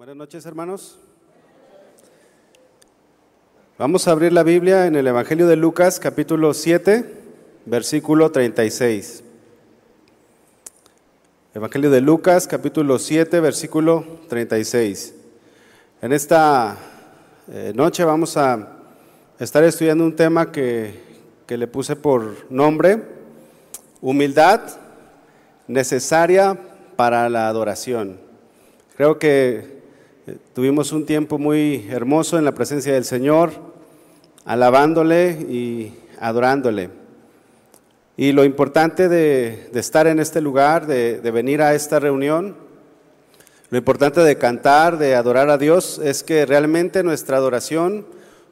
Buenas noches, hermanos. Vamos a abrir la Biblia en el Evangelio de Lucas, capítulo 7, versículo 36. Evangelio de Lucas, capítulo 7, versículo 36. En esta eh, noche vamos a estar estudiando un tema que, que le puse por nombre, humildad necesaria para la adoración. Creo que Tuvimos un tiempo muy hermoso en la presencia del Señor, alabándole y adorándole. Y lo importante de, estar en este lugar, de, venir a esta reunión, lo importante de cantar, de adorar a Dios, es que realmente nuestra adoración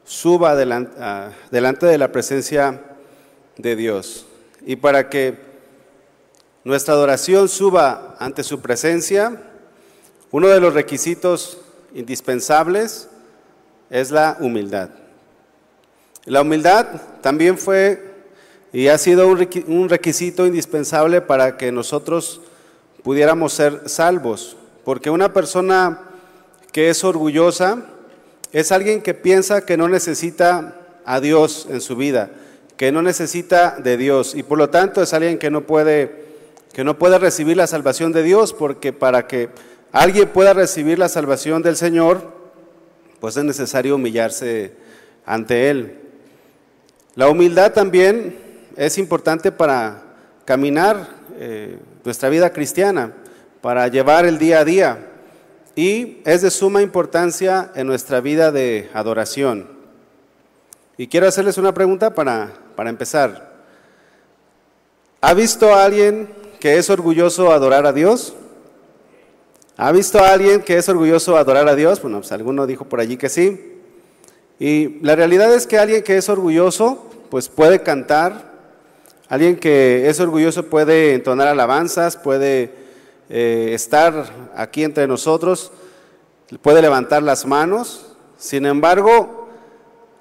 suba delante, delante de la presencia de Dios. Y para que nuestra adoración suba ante su presencia, uno de los requisitos indispensables es la humildad. La humildad también fue y ha sido un requisito indispensable para que nosotros pudiéramos ser salvos, porque una persona que es orgullosa es alguien que piensa que no necesita a Dios en su vida, que no necesita de Dios y por lo tanto es alguien que no puede que no puede recibir la salvación de Dios porque para que alguien pueda recibir la salvación del Señor, pues es necesario humillarse ante Él. La humildad también es importante para caminar eh, nuestra vida cristiana, para llevar el día a día y es de suma importancia en nuestra vida de adoración. Y quiero hacerles una pregunta para, para empezar. ¿Ha visto a alguien que es orgulloso adorar a Dios? ¿Ha visto a alguien que es orgulloso adorar a Dios? Bueno, pues alguno dijo por allí que sí. Y la realidad es que alguien que es orgulloso, pues puede cantar, alguien que es orgulloso puede entonar alabanzas, puede eh, estar aquí entre nosotros, puede levantar las manos. Sin embargo,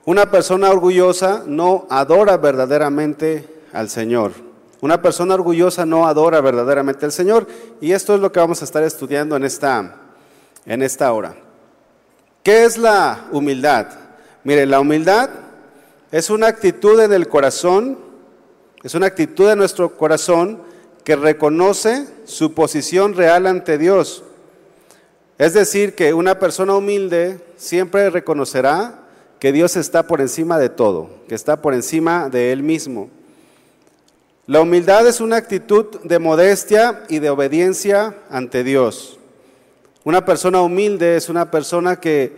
una persona orgullosa no adora verdaderamente al Señor. Una persona orgullosa no adora verdaderamente al Señor y esto es lo que vamos a estar estudiando en esta, en esta hora. ¿Qué es la humildad? Mire, la humildad es una actitud en el corazón, es una actitud de nuestro corazón que reconoce su posición real ante Dios. Es decir, que una persona humilde siempre reconocerá que Dios está por encima de todo, que está por encima de Él mismo. La humildad es una actitud de modestia y de obediencia ante Dios. Una persona humilde es una persona que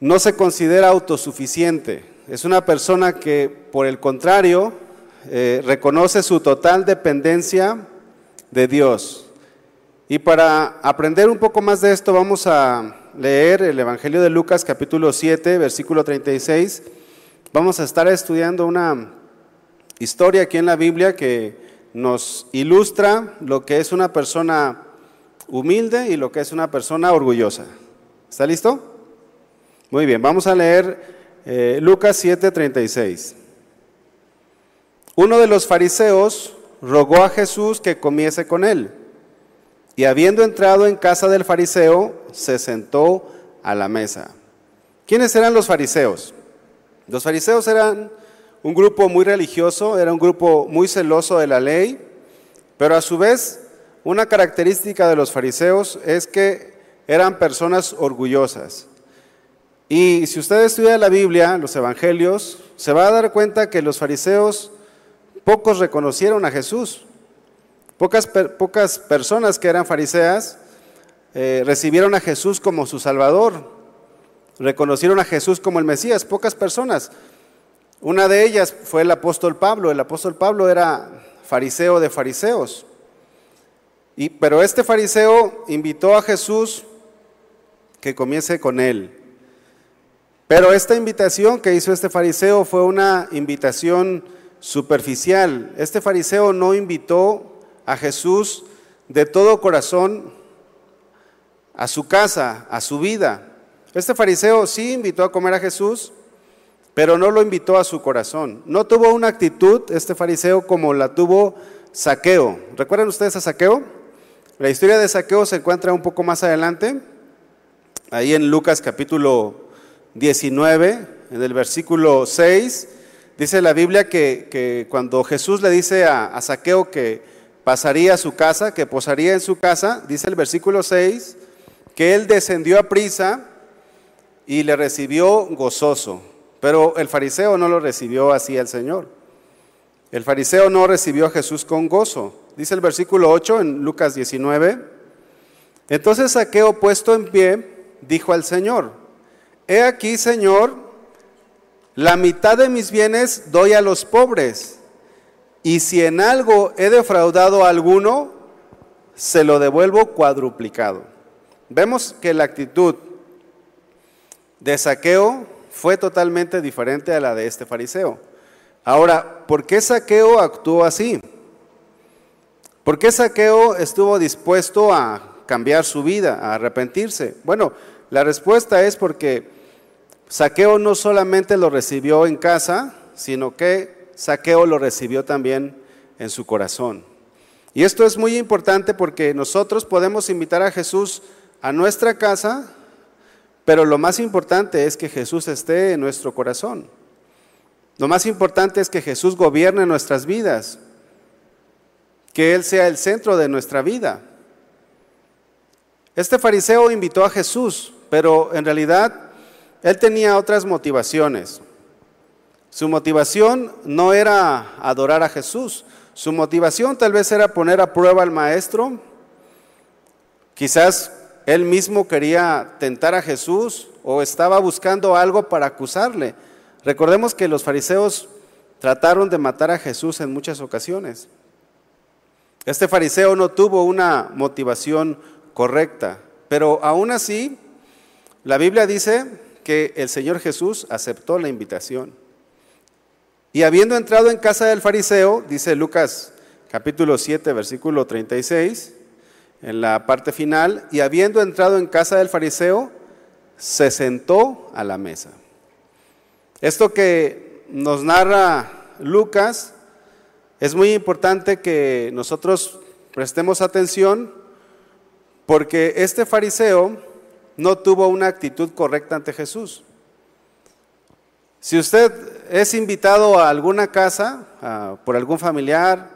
no se considera autosuficiente. Es una persona que, por el contrario, eh, reconoce su total dependencia de Dios. Y para aprender un poco más de esto, vamos a leer el Evangelio de Lucas capítulo 7, versículo 36. Vamos a estar estudiando una historia aquí en la Biblia que nos ilustra lo que es una persona humilde y lo que es una persona orgullosa. ¿Está listo? Muy bien, vamos a leer eh, Lucas 7:36. Uno de los fariseos rogó a Jesús que comiese con él. Y habiendo entrado en casa del fariseo, se sentó a la mesa. ¿Quiénes eran los fariseos? Los fariseos eran un grupo muy religioso, era un grupo muy celoso de la ley, pero a su vez una característica de los fariseos es que eran personas orgullosas. Y si usted estudia la Biblia, los evangelios, se va a dar cuenta que los fariseos pocos reconocieron a Jesús. Pocas, pocas personas que eran fariseas eh, recibieron a Jesús como su Salvador, reconocieron a Jesús como el Mesías, pocas personas. Una de ellas fue el apóstol Pablo. El apóstol Pablo era fariseo de fariseos. Y, pero este fariseo invitó a Jesús que comience con él. Pero esta invitación que hizo este fariseo fue una invitación superficial. Este fariseo no invitó a Jesús de todo corazón a su casa, a su vida. Este fariseo sí invitó a comer a Jesús, pero no lo invitó a su corazón. No tuvo una actitud, este fariseo, como la tuvo Saqueo. ¿Recuerdan ustedes a Saqueo? La historia de Saqueo se encuentra un poco más adelante. ahí en Lucas capítulo 19, en el versículo 6, dice la Biblia que, cuando Jesús le dice a, a Saqueo que pasaría a su casa, que posaría en su casa, dice el versículo 6, que él descendió a prisa y le recibió gozoso. Pero el fariseo no lo recibió así al Señor. El fariseo no recibió a Jesús con gozo. Dice el versículo 8 en Lucas 19. Entonces Saqueo puesto en pie dijo al Señor, He aquí, Señor, la mitad de mis bienes doy a los pobres, y si en algo he defraudado a alguno, se lo devuelvo cuadruplicado. Vemos que la actitud de Saqueo fue totalmente diferente a la de este fariseo. Ahora, ¿por qué Saqueo actuó así? ¿Por qué Saqueo estuvo dispuesto a cambiar su vida, a arrepentirse? Bueno, la respuesta es porque Saqueo no solamente lo recibió en casa, sino que Saqueo lo recibió también en su corazón. Y esto es muy importante porque nosotros podemos invitar a Jesús a nuestra casa, pero lo más importante es que Jesús esté en nuestro corazón. Lo más importante es que Jesús gobierne nuestras vidas, que Él sea el centro de nuestra vida. Este fariseo invitó a Jesús, pero en realidad él tenía otras motivaciones. Su motivación no era adorar a Jesús, su motivación tal vez era poner a prueba al maestro. Quizás él mismo quería tentar a Jesús o estaba buscando algo para acusarle. Recordemos que los fariseos trataron de matar a Jesús en muchas ocasiones. Este fariseo no tuvo una motivación correcta, pero aún así la Biblia dice que el Señor Jesús aceptó la invitación. Y habiendo entrado en casa del fariseo, dice Lucas capítulo 7, versículo 36, en la parte final, y habiendo entrado en casa del fariseo, se sentó a la mesa. Esto que nos narra Lucas es muy importante que nosotros prestemos atención porque este fariseo no tuvo una actitud correcta ante Jesús. Si usted es invitado a alguna casa por algún familiar,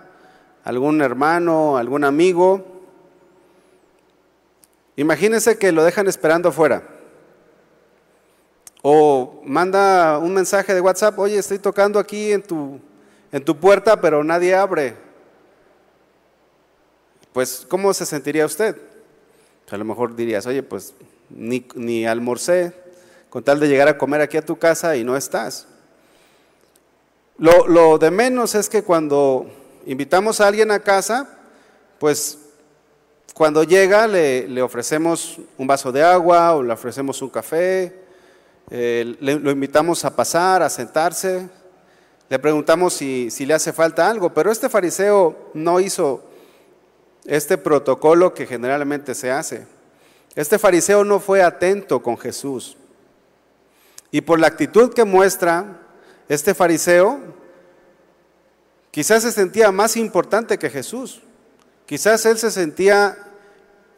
algún hermano, algún amigo, imagínese que lo dejan esperando afuera. O manda un mensaje de WhatsApp, oye, estoy tocando aquí en tu, en tu puerta, pero nadie abre. Pues, ¿cómo se sentiría usted? A lo mejor dirías, oye, pues ni, ni almorcé, con tal de llegar a comer aquí a tu casa y no estás. Lo, lo, de menos es que cuando invitamos a alguien a casa, pues cuando llega le, le ofrecemos un vaso de agua o le ofrecemos un café, eh, lo invitamos a pasar, a sentarse, le preguntamos si, si le hace falta algo, pero este fariseo no hizo este protocolo que generalmente se hace. Este fariseo no fue atento con Jesús. Y por la actitud que muestra este fariseo, quizás se sentía más importante que Jesús. Quizás él se sentía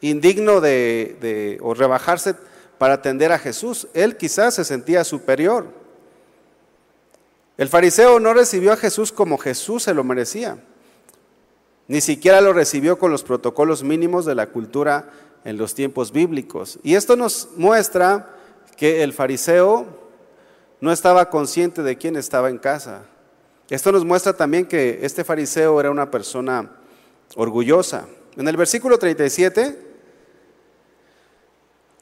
indigno de, o rebajarse para atender a Jesús. Él quizás se sentía superior. El fariseo no recibió a Jesús como Jesús se lo merecía. Ni siquiera lo recibió con los protocolos mínimos de la cultura en los tiempos bíblicos. Y esto nos muestra que el fariseo no estaba consciente de quién estaba en casa. Esto nos muestra también que este fariseo era una persona orgullosa. En el versículo 37,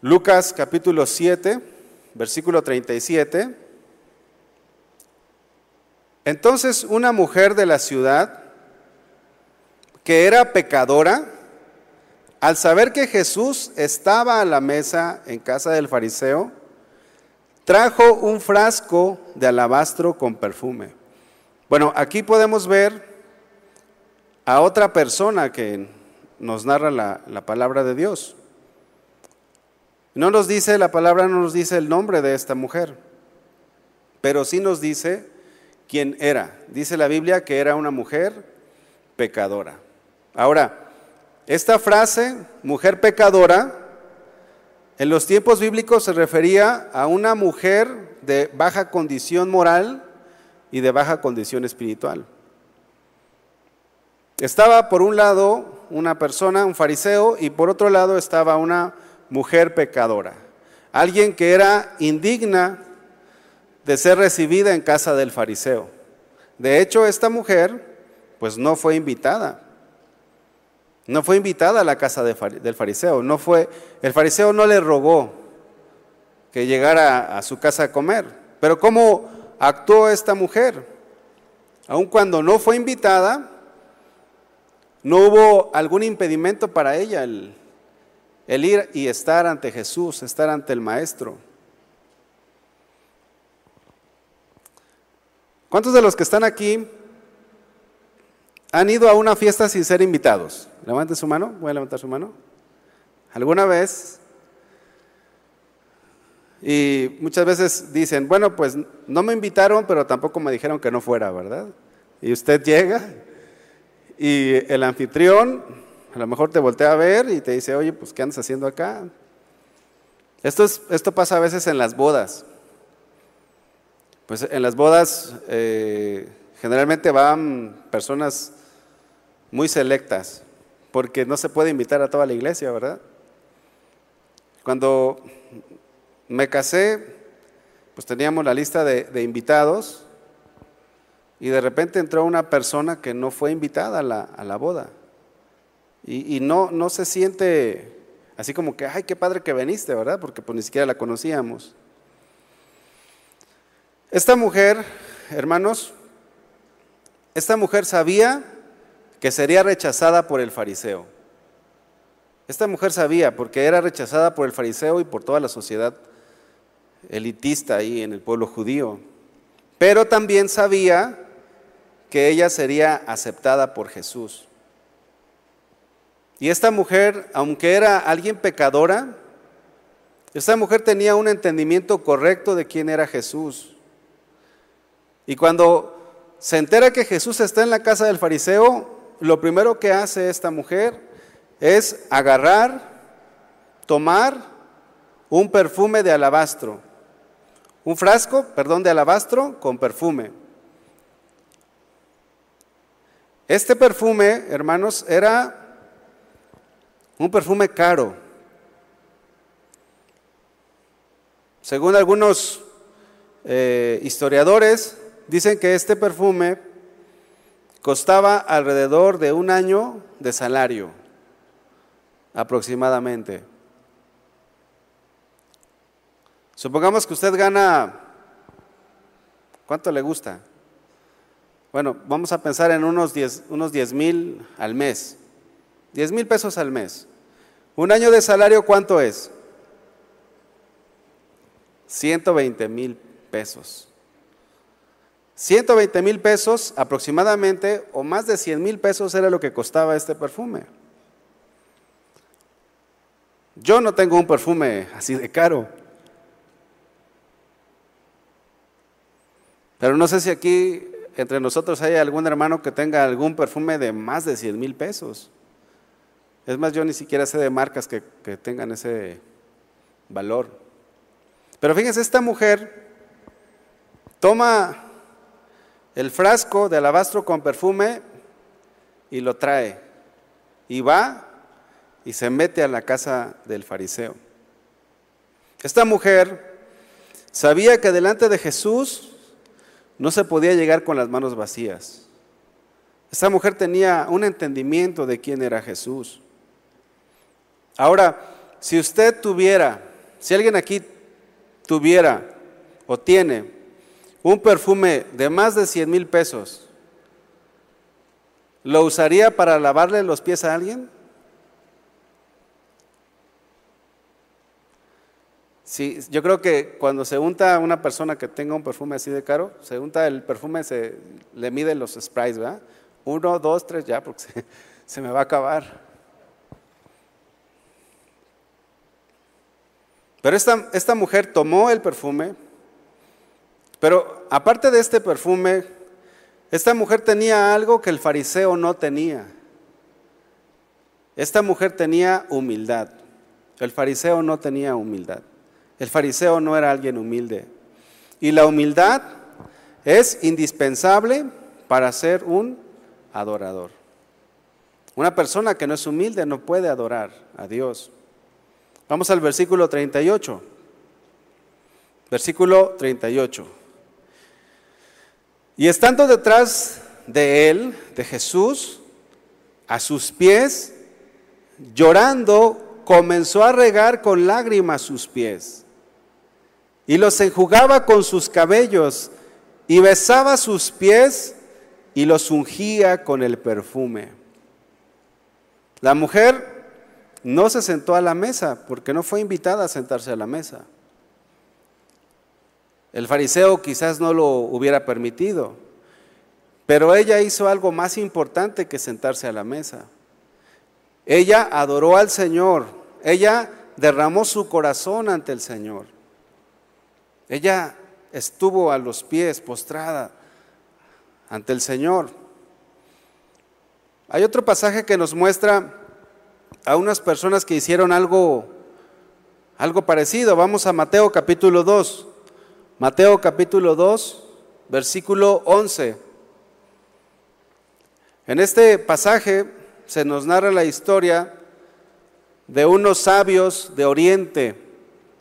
Lucas capítulo 7, versículo 37, entonces una mujer de la ciudad que era pecadora, al saber que Jesús estaba a la mesa en casa del fariseo, trajo un frasco de alabastro con perfume. Bueno, aquí podemos ver a otra persona que nos narra la, la, palabra de Dios. No nos dice, la palabra no nos dice el nombre de esta mujer, pero sí nos dice quién era. Dice la Biblia que era una mujer pecadora. Ahora, esta frase, mujer pecadora, En los tiempos bíblicos se refería a una mujer de baja condición moral y de baja condición espiritual. Estaba por un lado una persona, un fariseo, y por otro lado estaba una mujer pecadora, alguien que era indigna de ser recibida en casa del fariseo. De hecho, esta mujer pues no fue invitada. No fue invitada a la casa del fariseo, no fue el fariseo no le rogó que llegara a su casa a comer. Pero ¿cómo actuó esta mujer? Aun cuando no fue invitada, no hubo algún impedimento para ella el, ir y estar ante Jesús, estar ante el Maestro. ¿Cuántos de los que están aquí han ido a una fiesta sin ser invitados? Levanten su mano, voy a levantar su mano. ¿Alguna vez? Y muchas veces dicen, bueno, pues no me invitaron, pero tampoco me dijeron que no fuera, ¿verdad? Y usted llega y el anfitrión a lo mejor te voltea a ver y te dice, oye, pues ¿qué andas haciendo acá? Esto, es, esto pasa a veces en las bodas. Pues en las bodas eh, generalmente van personas muy selectas, porque no se puede invitar a toda la iglesia, ¿verdad? Cuando me casé, pues teníamos la lista de invitados y de repente entró una persona que no fue invitada a la, boda. Y, no, no se siente así como que, ay, qué padre que veniste, ¿verdad? Porque pues ni siquiera la conocíamos. Esta mujer, hermanos, esta mujer sabía que sería rechazada por el fariseo. Esta mujer sabía porque era rechazada por el fariseo y por toda la sociedad elitista ahí en el pueblo judío. Pero también sabía que ella sería aceptada por Jesús. Y esta mujer, aunque era alguien pecadora, esta mujer tenía un entendimiento correcto de quién era Jesús. Y cuando se entera que Jesús está en la casa del fariseo, lo primero que hace esta mujer es agarrar, tomar un perfume de alabastro, un frasco, perdón, de alabastro con perfume. Este perfume, hermanos, era un perfume caro. Según algunos eh, historiadores, dicen que este perfume costaba alrededor de un año de salario, aproximadamente. Supongamos que usted gana, ¿cuánto le gusta? Bueno, vamos a pensar en unos 10 unos mil al mes. 10 mil pesos al mes. ¿Un año de salario cuánto es? 120 mil pesos. 120 mil pesos aproximadamente, o más de 100 mil pesos era lo que costaba este perfume. Yo no tengo un perfume así de caro. Pero no sé si aquí entre nosotros hay algún hermano que tenga algún perfume de más de 100 mil pesos. Es más, yo ni siquiera sé de marcas que, que tengan ese valor. Pero fíjense, esta mujer toma el frasco de alabastro con perfume y lo trae. Y va y se mete a la casa del fariseo. Esta mujer sabía que delante de Jesús no se podía llegar con las manos vacías. Esta mujer tenía un entendimiento de quién era Jesús. Ahora, si usted tuviera, si alguien aquí tuviera o tiene un perfume de más de 100 mil pesos, ¿lo usaría para lavarle los pies a alguien? Sí, yo creo que cuando se unta a una persona que tenga un perfume así de caro, se unta el perfume, se le miden los sprays, ¿verdad? Uno, dos, tres, ya, porque se, me va a acabar. Pero esta, esta mujer tomó el perfume, pero aparte de este perfume, esta mujer tenía algo que el fariseo no tenía. Esta mujer tenía humildad. El fariseo no tenía humildad. El fariseo no era alguien humilde. Y la humildad es indispensable para ser un adorador. Una persona que no es humilde no puede adorar a Dios. Vamos al versículo 38. Versículo 38. Y estando detrás de él, de Jesús, a sus pies, llorando, comenzó a regar con lágrimas sus pies. Y los enjugaba con sus cabellos y besaba sus pies y los ungía con el perfume. La mujer no se sentó a la mesa porque no fue invitada a sentarse a la mesa. El fariseo quizás no lo hubiera permitido, pero ella hizo algo más importante que sentarse a la mesa. Ella adoró al Señor, ella derramó su corazón ante el Señor. Ella estuvo a los pies postrada ante el Señor. Hay otro pasaje que nos muestra a unas personas que hicieron algo, algo parecido. Vamos a Mateo capítulo 2. Mateo capítulo 2, versículo 11. En este pasaje se nos narra la historia de unos sabios de Oriente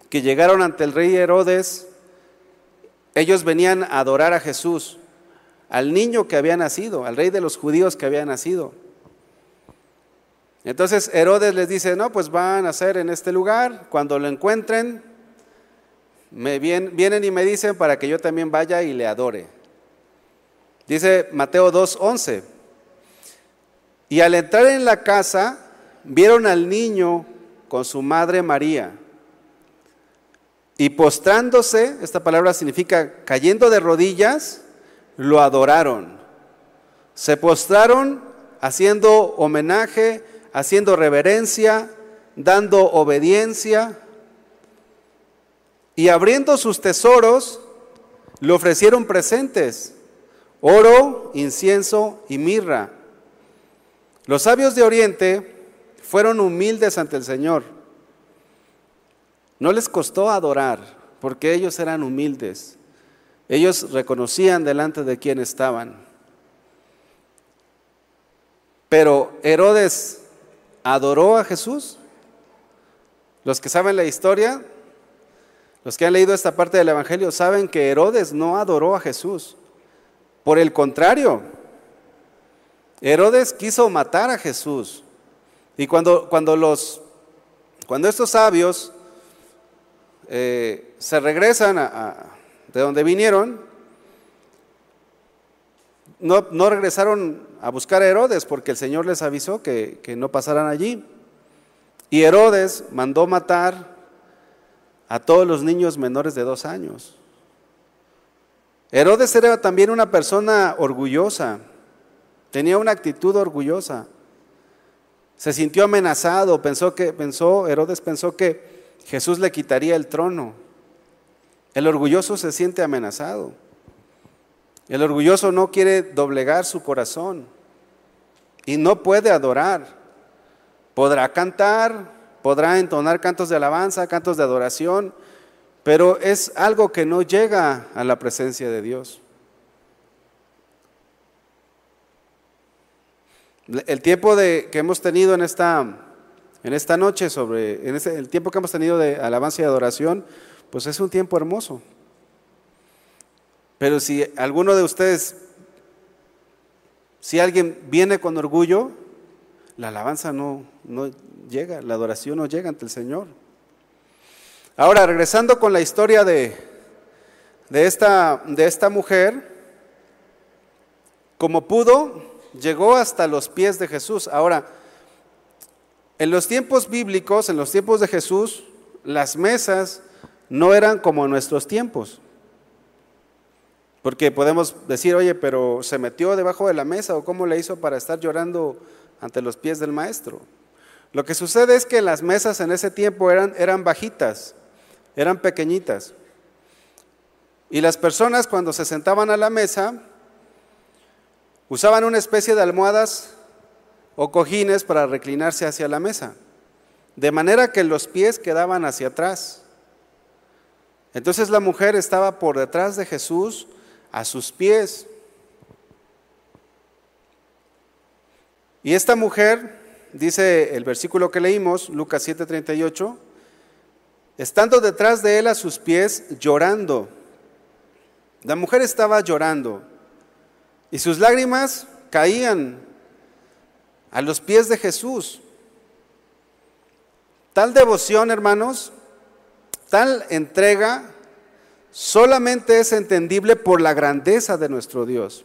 que llegaron ante el rey Herodes. Ellos venían a adorar a Jesús, al niño que había nacido, al rey de los judíos que había nacido. Entonces Herodes les dice, no, pues van a ser en este lugar, cuando lo encuentren, me vienen, y me dicen para que yo también vaya y le adore. Dice Mateo 2.11, y al entrar en la casa, vieron al niño con su madre María, y postrándose, esta palabra significa cayendo de rodillas, lo adoraron. Se postraron haciendo homenaje haciendo reverencia, dando obediencia y abriendo sus tesoros, le ofrecieron presentes, oro, incienso y mirra. Los sabios de Oriente fueron humildes ante el Señor. No les costó adorar, porque ellos eran humildes. Ellos reconocían delante de quién estaban. Pero Herodes adoró a Jesús? Los que saben la historia, los que han leído esta parte del Evangelio, saben que Herodes no adoró a Jesús. Por el contrario, Herodes quiso matar a Jesús. Y cuando, cuando, los, cuando estos sabios eh, se regresan de donde vinieron, no, no regresaron a buscar a Herodes porque el Señor les avisó que, que no pasaran allí. Y Herodes mandó matar a todos los niños menores de dos años. Herodes era también una persona orgullosa, tenía una actitud orgullosa. Se sintió amenazado, pensó que pensó Herodes pensó que Jesús le quitaría el trono. El orgulloso se siente amenazado. El orgulloso no quiere doblegar su corazón y no puede adorar. Podrá cantar, podrá entonar cantos de alabanza, cantos de adoración, pero es algo que no llega a la presencia de Dios. El tiempo de, que hemos tenido en esta, en esta noche, sobre, el tiempo que hemos tenido de alabanza y adoración, pues es un tiempo hermoso. Pero si alguno de ustedes, si alguien viene con orgullo, la alabanza no, no llega, la adoración no llega ante el Señor. Ahora, regresando con la historia de, de, esta, de esta mujer, como pudo, llegó hasta los pies de Jesús. Ahora, en los tiempos bíblicos, en los tiempos de Jesús, las mesas no eran como en nuestros tiempos. Porque podemos decir, oye, pero se metió debajo de la mesa o cómo le hizo para estar llorando ante los pies del maestro. Lo que sucede es que las mesas en ese tiempo eran, eran bajitas, eran pequeñitas. Y las personas cuando se sentaban a la mesa usaban una especie de almohadas o cojines para reclinarse hacia la mesa. de manera que los pies quedaban hacia atrás. Entonces la mujer estaba por detrás de Jesús a sus pies. Y esta mujer, dice el versículo que leímos, Lucas 7:38, estando detrás de él a sus pies, llorando. La mujer estaba llorando y sus lágrimas caían a los pies de Jesús. Tal devoción, hermanos, tal entrega, solamente es entendible por la grandeza de nuestro Dios.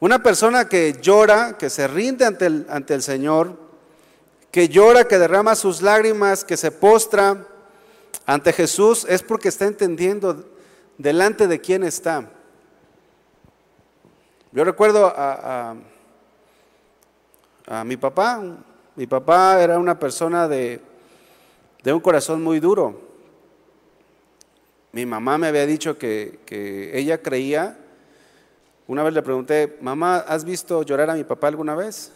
Una persona que llora, que se rinde ante el, ante el Señor, que llora, que derrama sus lágrimas, que se postra ante Jesús, es porque está entendiendo delante de quién está. Yo recuerdo a, a, mi papá, mi papá era una persona de, de, un corazón muy duro. Mi mamá me había dicho que, que ella creía, una vez le pregunté, mamá, ¿has visto llorar a mi papá alguna vez?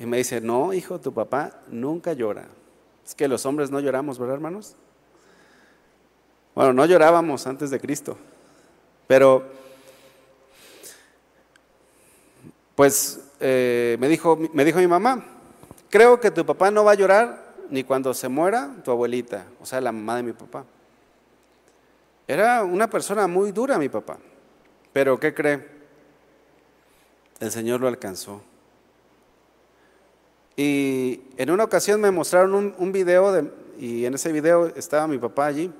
Y me dice, no, hijo, tu papá nunca llora. Es que los hombres no lloramos, ¿verdad, hermanos? Bueno, no llorábamos antes de Cristo, pero pues eh, me, dijo, me dijo mi mamá, creo que tu papá no va a llorar ni cuando se muera tu abuelita, o sea, la mamá de mi papá. Era una persona muy dura mi papá, pero ¿qué cree? El Señor lo alcanzó. Y en una ocasión me mostraron un, video de, y en ese video estaba mi papá allí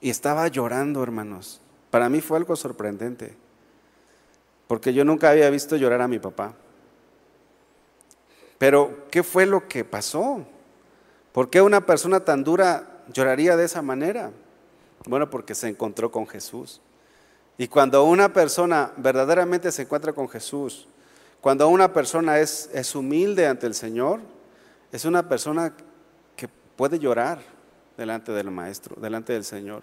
y estaba llorando, hermanos. Para mí fue algo sorprendente, porque yo nunca había visto llorar a mi papá. Pero, ¿qué fue lo que pasó? ¿Por qué una persona tan dura lloraría de esa manera? Bueno, porque se encontró con Jesús. Y cuando una persona verdaderamente se encuentra con Jesús, cuando una persona es, es humilde ante el Señor, es una persona que puede llorar delante del Maestro, delante del Señor.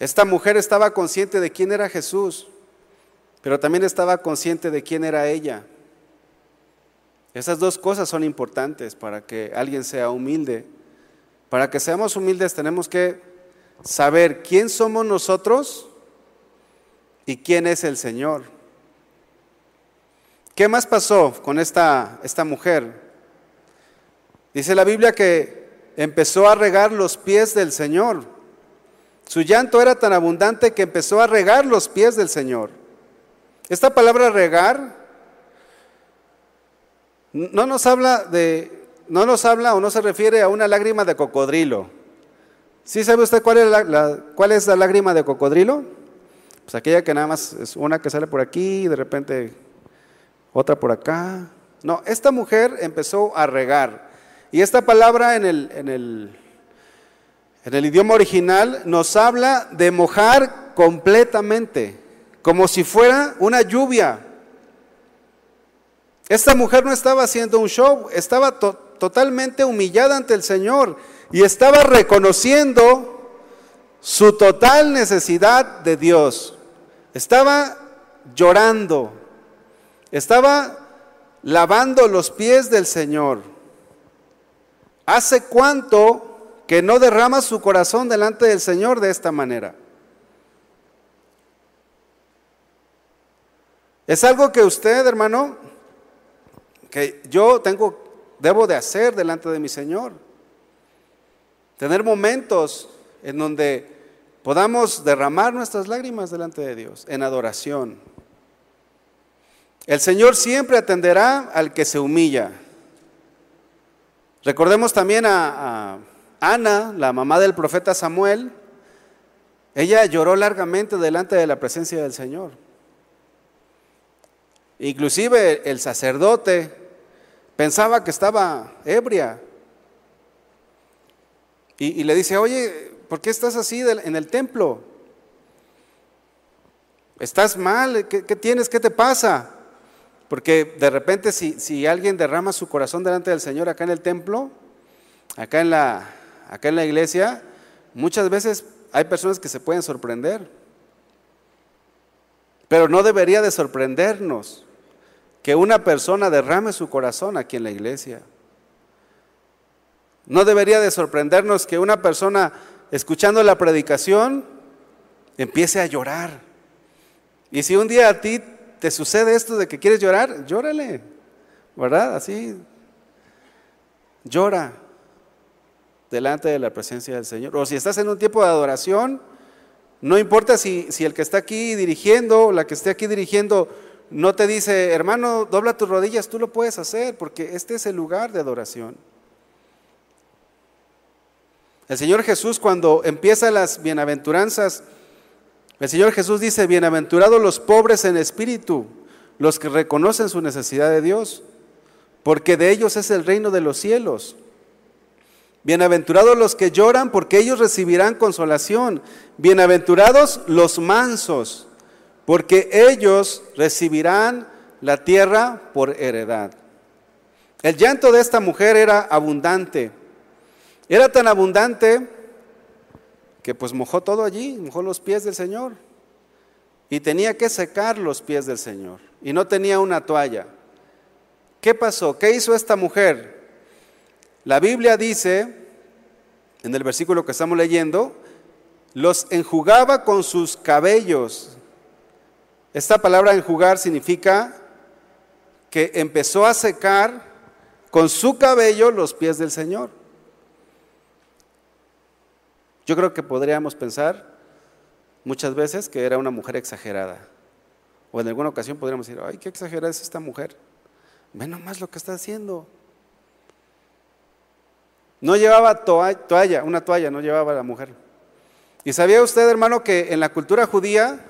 Esta mujer estaba consciente de quién era Jesús, pero también estaba consciente de quién era ella. Esas dos cosas son importantes para que alguien sea humilde. Para que seamos humildes tenemos que saber quién somos nosotros y quién es el Señor. ¿Qué más pasó con esta, esta mujer? Dice la Biblia que empezó a regar los pies del Señor. Su llanto era tan abundante que empezó a regar los pies del Señor. Esta palabra regar no nos habla de, no nos habla o no se refiere a una lágrima de cocodrilo. ¿Sí sabe usted cuál es la, lágrima de cocodrilo? Pues aquella que nada más es una que sale por aquí y de repente otra por acá. No, esta mujer empezó a regar. Y esta palabra en el, en el, en el idioma original nos habla de mojar completamente, como si fuera una lluvia. Esta mujer no estaba haciendo un show, estaba totalmente humillada ante el Señor y estaba reconociendo su total necesidad de Dios. Estaba llorando, estaba lavando los pies del Señor. ¿Hace cuánto que no derrama su corazón delante del Señor de esta manera? Es algo que usted, hermano, que yo tengo, debo de hacer delante de mi Señor. Tener momentos en donde podamos derramar nuestras lágrimas delante de Dios en adoración. El Señor siempre atenderá al que se humilla. Recordemos también a, Ana, la mamá del profeta Samuel. Ella lloró largamente delante de la presencia del Señor. Inclusive el sacerdote pensaba que estaba ebria. Y, le dice, oye, ¿por qué estás así en el templo? ¿Estás mal? ¿Qué, qué tienes? ¿Qué te pasa? Porque de repente si, alguien derrama su corazón delante del Señor acá en el templo, acá en, la, acá en la iglesia, muchas veces hay personas que se pueden sorprender. Pero no debería de sorprendernos. que una persona derrame su corazón aquí en la iglesia. No debería de sorprendernos que una persona escuchando la predicación empiece a llorar. Y si un día a ti te sucede esto de que quieres llorar, llórale, ¿verdad? Así, llora delante de la presencia del Señor. O si estás en un tiempo de adoración, no importa si, si el que está aquí dirigiendo, la que esté aquí dirigiendo, no te dice, hermano, dobla tus rodillas, tú lo puedes hacer, porque este es el lugar de adoración. El Señor Jesús cuando empieza las bienaventuranzas, el Señor Jesús dice, bienaventurados los pobres en espíritu, los que reconocen su necesidad de Dios, porque de ellos es el reino de los cielos. Bienaventurados los que lloran, porque ellos recibirán consolación. Bienaventurados los mansos, porque ellos recibirán la tierra por heredad. El llanto de esta mujer era abundante. Era tan abundante que pues mojó todo allí, mojó los pies del Señor. Y tenía que secar los pies del Señor. Y no tenía una toalla. ¿Qué pasó? ¿Qué hizo esta mujer? La Biblia dice, en el versículo que estamos leyendo, los enjugaba con sus cabellos. Esta palabra enjugar significa que empezó a secar con su cabello los pies del Señor. Yo creo que podríamos pensar muchas veces que era una mujer exagerada. O en alguna ocasión podríamos decir, ay, qué exagerada es esta mujer. Ve nomás lo que está haciendo. No llevaba toalla, una toalla, no llevaba la mujer. ¿Y sabía usted, hermano, que en la cultura judía,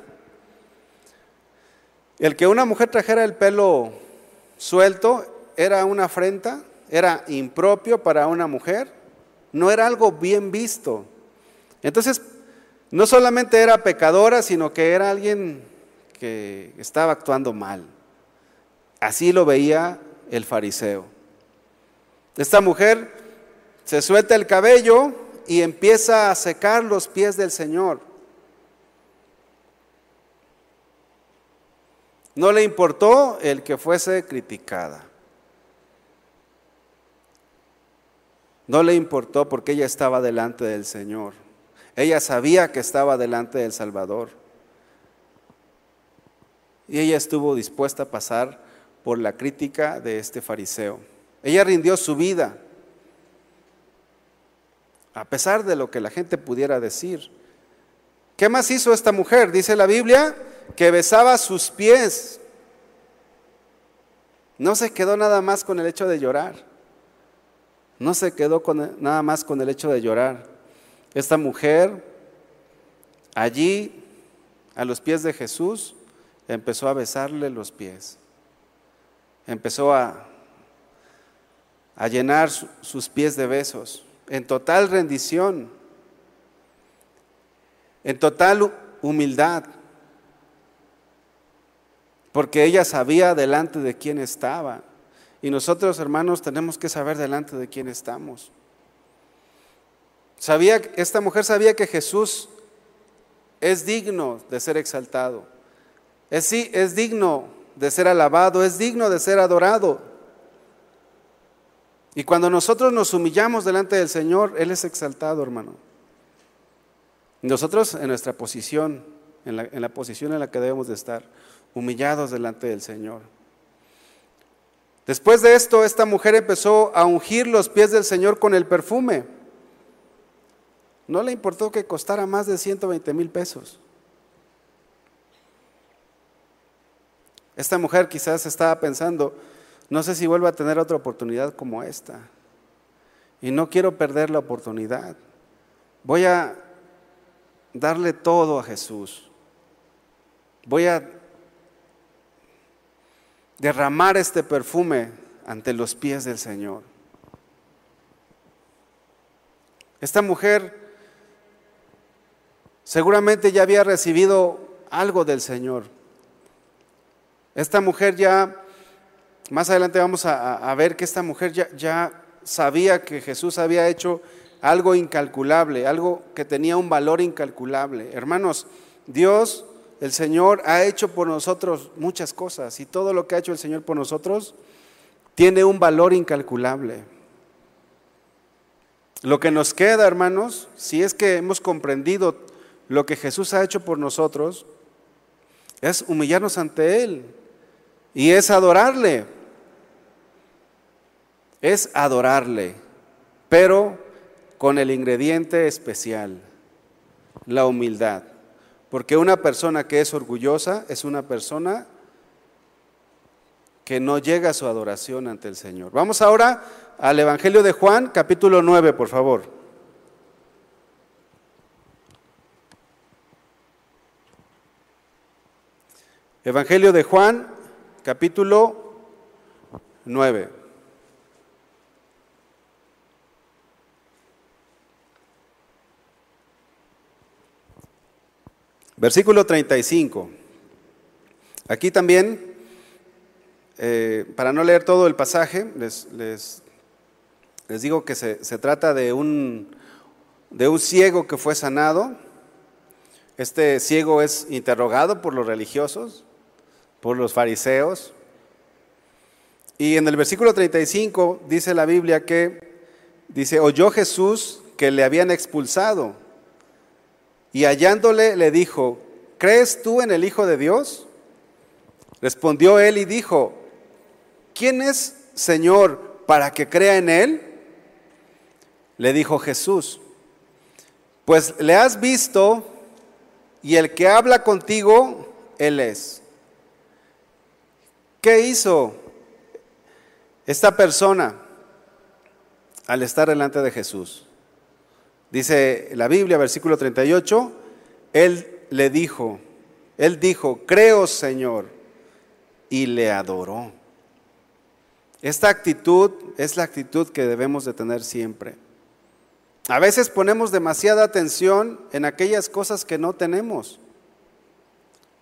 el que una mujer trajera el pelo suelto era una afrenta, era impropio para una mujer, no era algo bien visto. Entonces, no solamente era pecadora, sino que era alguien que estaba actuando mal. Así lo veía el fariseo. Esta mujer se suelta el cabello y empieza a secar los pies del Señor. No le importó el que fuese criticada. No le importó porque ella estaba delante del Señor. Ella sabía que estaba delante del Salvador. Y ella estuvo dispuesta a pasar por la crítica de este fariseo. Ella rindió su vida, a pesar de lo que la gente pudiera decir. ¿Qué más hizo esta mujer? Dice la Biblia que besaba sus pies. No se quedó nada más con el hecho de llorar. No se quedó con, nada más con el hecho de llorar. Esta mujer allí a los pies de Jesús empezó a besarle los pies. Empezó a, a llenar sus pies de besos en total rendición, en total humildad, porque ella sabía delante de quién estaba. Y nosotros, hermanos, tenemos que saber delante de quién estamos. Sabía, esta mujer sabía que Jesús es digno de ser exaltado, es, es digno de ser alabado, es digno de ser adorado. Y cuando nosotros nos humillamos delante del Señor, Él es exaltado, hermano. Nosotros en nuestra posición, en la, posición en la que debemos de estar, humillados delante del Señor. Después de esto, esta mujer empezó a ungir los pies del Señor con el perfume. No le importó que costara más de 120 mil pesos. Esta mujer quizás estaba pensando, no sé si vuelvo a tener otra oportunidad como esta. Y no quiero perder la oportunidad. Voy a darle todo a Jesús. Voy a derramar este perfume ante los pies del Señor. Esta mujer seguramente ya había recibido algo del Señor. Esta mujer ya, más adelante vamos a, ver que esta mujer ya, sabía que Jesús había hecho algo incalculable, algo que tenía un valor incalculable. Hermanos, Dios el Señor ha hecho por nosotros muchas cosas y todo lo que ha hecho el Señor por nosotros tiene un valor incalculable. Lo que nos queda, hermanos, si es que hemos comprendido lo que Jesús ha hecho por nosotros, es humillarnos ante Él y es adorarle. Es adorarle, pero con el ingrediente especial, la humildad. Porque una persona que es orgullosa es una persona que no llega a su adoración ante el Señor. Vamos ahora al Evangelio de Juan, capítulo 9, por favor. Evangelio de Juan, capítulo 9. Versículo 35. Aquí también eh, para no leer todo el pasaje, les, les, digo que se, trata de un, de un ciego que fue sanado. Este ciego es interrogado por los religiosos, por los fariseos. Y en el versículo 35 dice la Biblia que, dice, oyó Jesús que le habían expulsado y hallándole le dijo, ¿crees tú en el Hijo de Dios? Respondió él y dijo, ¿quién es Señor para que crea en Él? Le dijo Jesús, pues le has visto y el que habla contigo, Él es. ¿Qué hizo esta persona al estar delante de Jesús? Dice la Biblia, versículo 38, Él le dijo, Él dijo, creo Señor, y le adoró. Esta actitud es la actitud que debemos de tener siempre. A veces ponemos demasiada atención en aquellas cosas que no tenemos.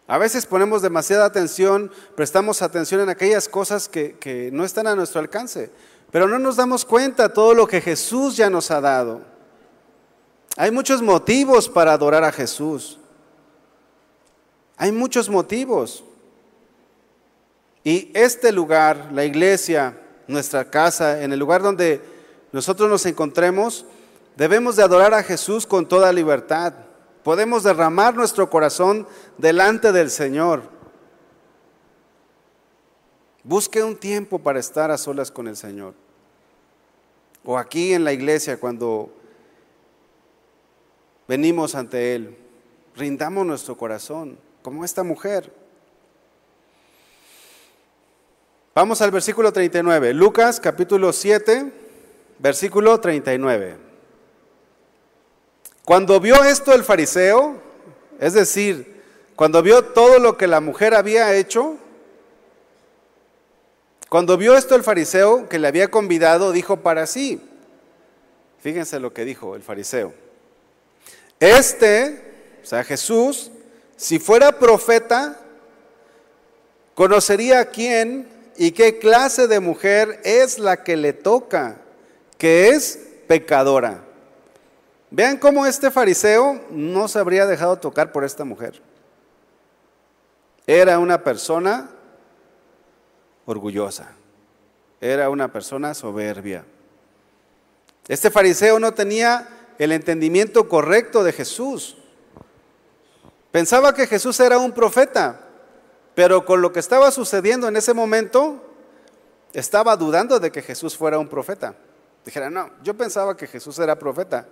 A veces ponemos demasiada atención, prestamos atención en aquellas cosas que, que no están a nuestro alcance, pero no nos damos cuenta todo lo que Jesús ya nos ha dado. Hay muchos motivos para adorar a Jesús. Hay muchos motivos. Y este lugar, la iglesia, nuestra casa, en el lugar donde nosotros nos encontremos, debemos de adorar a Jesús con toda libertad. Podemos derramar nuestro corazón delante del Señor. Busque un tiempo para estar a solas con el Señor. O aquí en la iglesia cuando venimos ante Él, rindamos nuestro corazón, como esta mujer. Vamos al versículo 39. Lucas capítulo 7, versículo 39. Cuando vio esto el fariseo, es decir, cuando vio todo lo que la mujer había hecho, cuando vio esto el fariseo que le había convidado, dijo para sí, fíjense lo que dijo el fariseo, este, o sea Jesús, si fuera profeta, conocería a quién y qué clase de mujer es la que le toca, que es pecadora. Vean cómo este fariseo no se habría dejado tocar por esta mujer. Era una persona orgullosa, era una persona soberbia. Este fariseo no tenía el entendimiento correcto de Jesús. Pensaba que Jesús era un profeta, pero con lo que estaba sucediendo en ese momento, estaba dudando de que Jesús fuera un profeta. Dijera, no, yo pensaba que Jesús era profeta,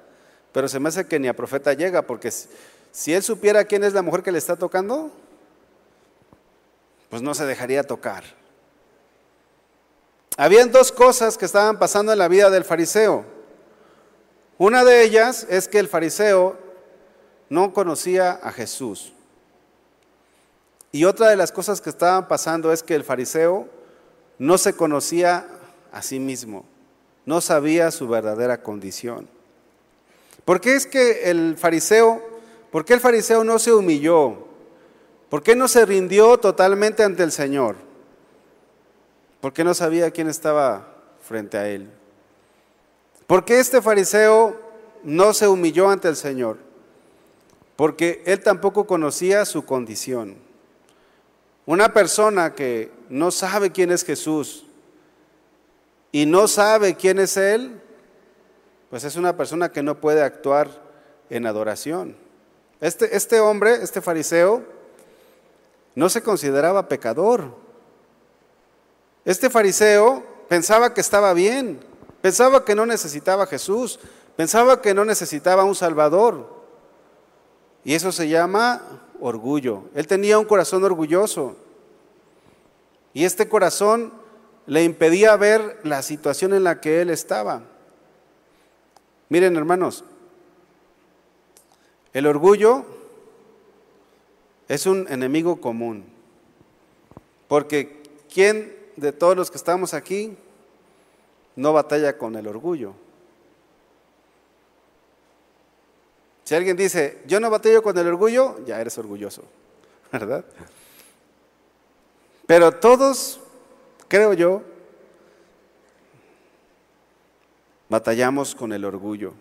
pero se me hace que ni a profeta llega, porque si él supiera quién es la mujer que le está tocando, pues no se dejaría tocar. Habían dos cosas que estaban pasando en la vida del fariseo. Una de ellas es que el fariseo no conocía a Jesús. Y otra de las cosas que estaban pasando es que el fariseo no se conocía a sí mismo, no sabía su verdadera condición. ¿Por qué es que el fariseo, por qué el fariseo no se humilló? ¿Por qué no se rindió totalmente ante el Señor? Porque no sabía quién estaba frente a él. ¿Por qué este fariseo no se humilló ante el Señor? porque él tampoco conocía su condición. Una persona que no sabe quién es Jesús y no sabe quién es Él, pues es una persona que no puede actuar en adoración. Este, este hombre, este fariseo, no se consideraba pecador. Este fariseo pensaba que estaba bien, pensaba que no necesitaba Jesús, pensaba que no necesitaba un Salvador. Y eso se llama orgullo. Él tenía un corazón orgulloso. Y este corazón le impedía ver la situación en la que él estaba. Miren, hermanos, el orgullo es un enemigo común. Porque ¿quién de todos los que estamos aquí no batalla con el orgullo? Si alguien dice, yo no batallo con el orgullo, ya eres orgulloso, ¿verdad? Pero todos, creo yo, batallamos con el orgullo.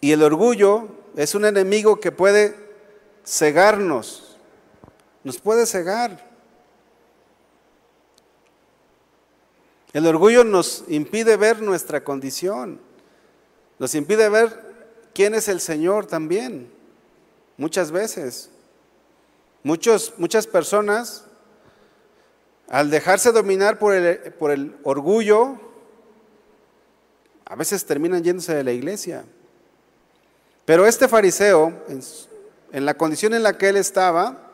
Y el orgullo es un enemigo que puede cegarnos, nos puede cegar. El orgullo nos impide ver nuestra condición, nos impide ver quién es el Señor también, muchas veces. Muchos, muchas personas, al dejarse dominar por el, por el orgullo, a veces terminan yéndose de la iglesia. Pero este fariseo, en, en la condición en la que él estaba,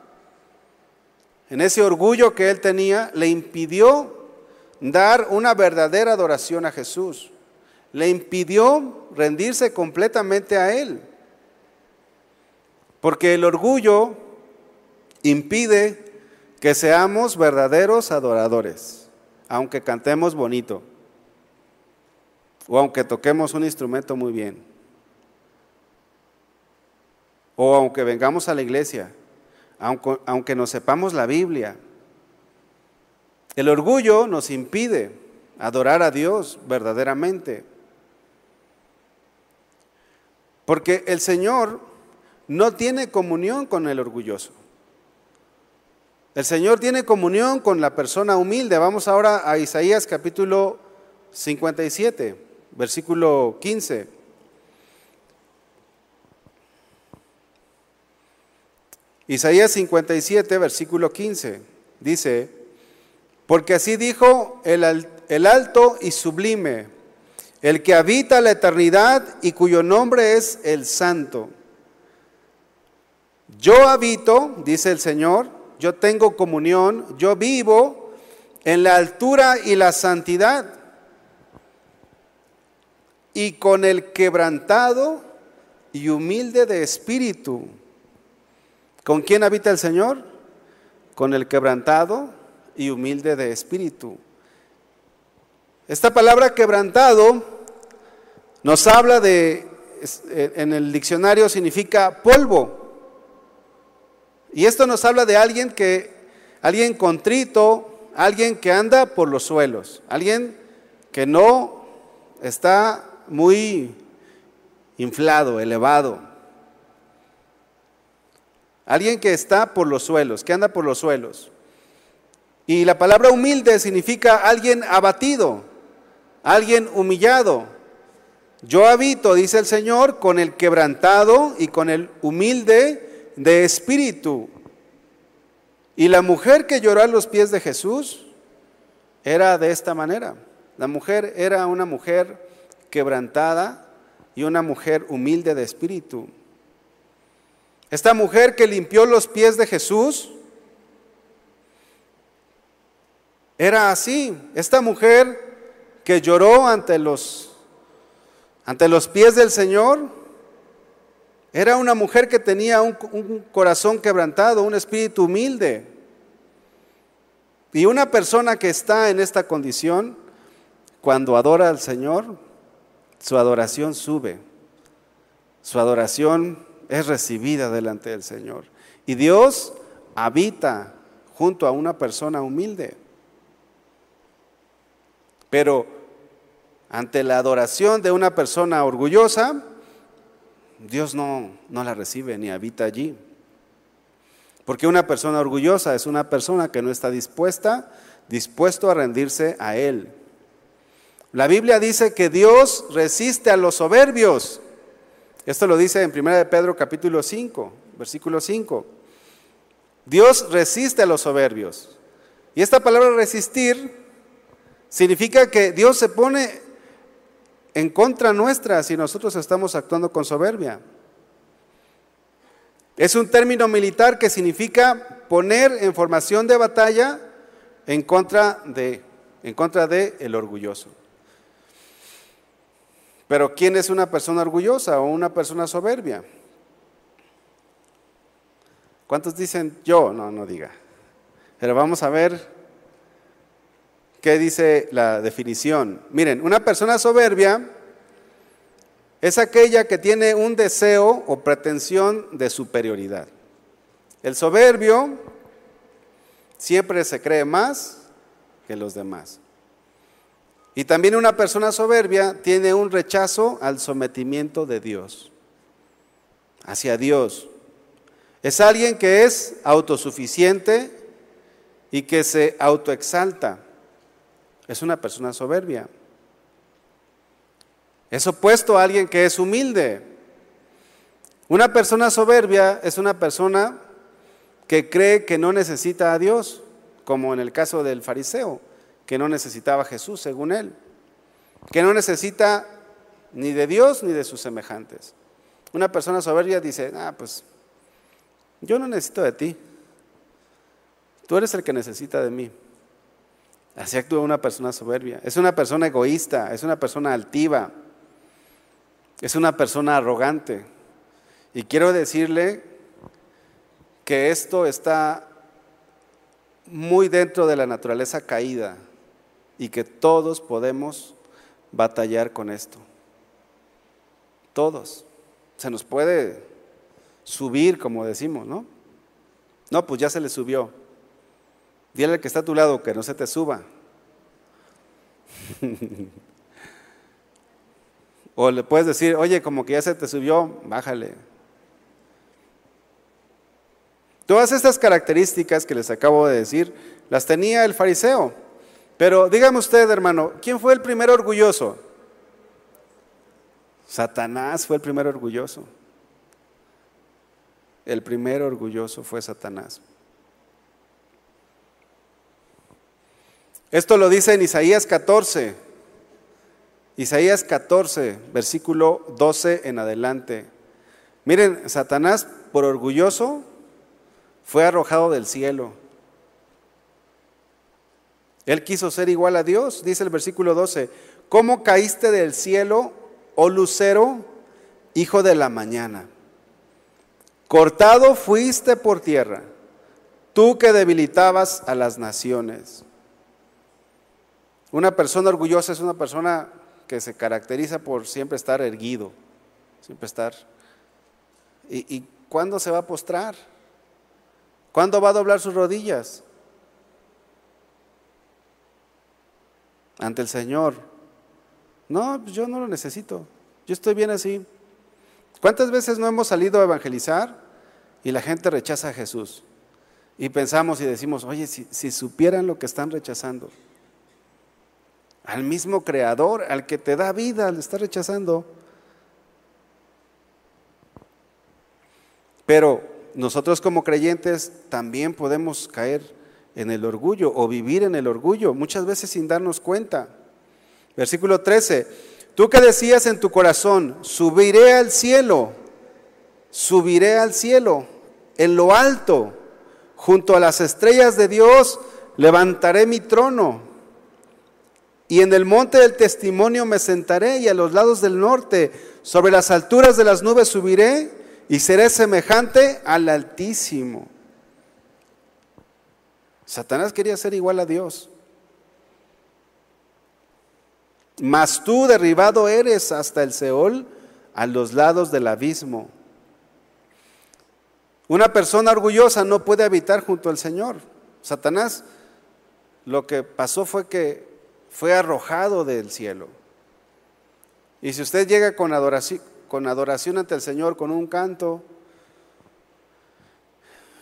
en ese orgullo que él tenía, le impidió dar una verdadera adoración a Jesús le impidió rendirse completamente a Él. Porque el orgullo impide que seamos verdaderos adoradores, aunque cantemos bonito o aunque toquemos un instrumento muy bien, o aunque vengamos a la iglesia, aunque, aunque nos sepamos la Biblia. El orgullo nos impide adorar a Dios verdaderamente. Porque el Señor no tiene comunión con el orgulloso. El Señor tiene comunión con la persona humilde. Vamos ahora a Isaías capítulo 57, versículo 15. Isaías 57, versículo 15, dice, porque así dijo el, alto y sublime, el que habita la eternidad y cuyo nombre es el Santo. Yo habito, dice el Señor, yo tengo comunión, yo vivo en la altura y la santidad y con el quebrantado y humilde de espíritu. ¿Con quién habita el Señor? Con el quebrantado y humilde de espíritu. Esta palabra quebrantado nos habla de, eh, en el diccionario significa polvo. Y esto nos habla de alguien que, alguien contrito, alguien que anda por los suelos, alguien que no está muy inflado, elevado. Alguien que está por los suelos, que anda por los suelos. Y la palabra humilde significa alguien abatido, alguien humillado, yo habito, dice el Señor, con el quebrantado y con el humilde de espíritu. Y la mujer que lloró a los pies de Jesús era de esta manera. La mujer era una mujer quebrantada y una mujer humilde de espíritu. Esta mujer que limpió los pies de Jesús era así. Esta mujer que lloró ante los ante los pies del Señor. Era una mujer que tenía un, corazón quebrantado, un espíritu humilde. Y una persona que está en esta condición, cuando adora al Señor, su adoración sube. Su adoración es recibida delante del Señor. Y Dios habita junto a una persona humilde. Pero ante la adoración de una persona orgullosa, Dios no, no la recibe ni habita allí. Porque una persona orgullosa es una persona que no está dispuesta, dispuesto a rendirse a Él. La Biblia dice que Dios resiste a los soberbios. Esto lo dice en 1 de Pedro capítulo 5, versículo 5. Dios resiste a los soberbios. Y esta palabra resistir significa que Dios se pone en contra nuestra si nosotros estamos actuando con soberbia. Es un término militar que significa poner en formación de batalla en contra de en contra de el orgulloso. Pero ¿quién es una persona orgullosa o una persona soberbia? ¿Cuántos dicen yo? No, no diga. Pero vamos a ver qué dice la definición. Miren, una persona soberbia es aquella que tiene un deseo o pretensión de superioridad. El soberbio siempre se cree más que los demás. Y también una persona soberbia tiene un rechazo al sometimiento de Dios, hacia Dios. Es alguien que es autosuficiente y que se autoexalta. Es una persona soberbia. Es opuesto a alguien que es humilde. Una persona soberbia es una persona que cree que no necesita a Dios, como en el caso del fariseo, que no necesitaba a Jesús según él, que no necesita ni de Dios ni de sus semejantes. Una persona soberbia dice, ah, pues yo no necesito de ti, tú eres el que necesita de mí. Así actúa una persona soberbia. Es una persona egoísta, es una persona altiva, es una persona arrogante. Y quiero decirle que esto está muy dentro de la naturaleza caída y que todos podemos batallar con esto. Todos. Se nos puede subir, como decimos, ¿no? No, pues ya se le subió. Dile al que está a tu lado que no se te suba. o le puedes decir, oye, como que ya se te subió, bájale. Todas estas características que les acabo de decir las tenía el fariseo. Pero dígame usted, hermano, ¿quién fue el primer orgulloso? Satanás fue el primer orgulloso. El primer orgulloso fue Satanás. Esto lo dice en Isaías 14. Isaías 14, versículo 12 en adelante. Miren, Satanás, por orgulloso, fue arrojado del cielo. Él quiso ser igual a Dios, dice el versículo 12. ¿Cómo caíste del cielo, oh lucero, hijo de la mañana? Cortado fuiste por tierra, tú que debilitabas a las naciones. Una persona orgullosa es una persona que se caracteriza por siempre estar erguido, siempre estar. ¿Y, cuándo se va a postrar? ¿Cuándo va a doblar sus rodillas? ante el Señor. No, pues yo no lo necesito. Yo estoy bien así. ¿Cuántas veces no hemos salido a evangelizar y la gente rechaza a Jesús? Y pensamos y decimos, oye, si supieran lo que están rechazando. Al mismo creador, al que te da vida, le está rechazando. Pero nosotros como creyentes también podemos caer en el orgullo o vivir en el orgullo, muchas veces sin darnos cuenta. Versículo 13, tú que decías en tu corazón, subiré al cielo, subiré al cielo, en lo alto, junto a las estrellas de Dios, levantaré mi trono. Y en el monte del testimonio me sentaré y a los lados del norte, sobre las alturas de las nubes subiré y seré semejante al Altísimo. Satanás quería ser igual a Dios. Mas tú derribado eres hasta el Seol, a los lados del abismo. Una persona orgullosa no puede habitar junto al Señor. Satanás lo que pasó fue que fue arrojado del cielo. Y si usted llega con, con adoración ante el Señor, con un canto,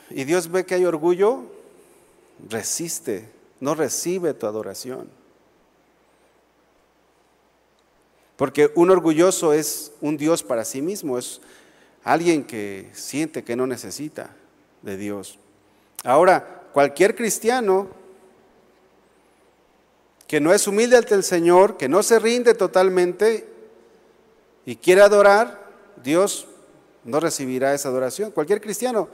y Dios ve que hay orgullo, resiste, no recibe tu adoración. Porque un orgulloso es un Dios para sí mismo, es alguien que siente que no necesita de Dios. Ahora, cualquier cristiano que no es humilde ante el Señor, que no se rinde totalmente y quiere adorar, Dios no recibirá esa adoración. Cualquier cristiano.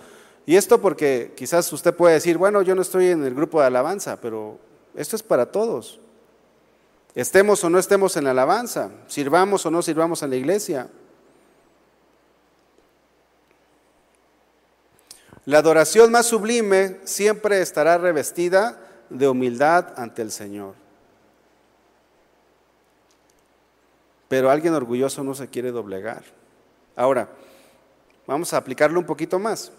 Y esto porque quizás usted puede decir, bueno, yo no estoy en el grupo de alabanza, pero esto es para todos. Estemos o no estemos en la alabanza, sirvamos o no sirvamos en la iglesia. La adoración más sublime siempre estará revestida de humildad ante el Señor. Pero alguien orgulloso no se quiere doblegar. Ahora, vamos a aplicarlo un poquito más.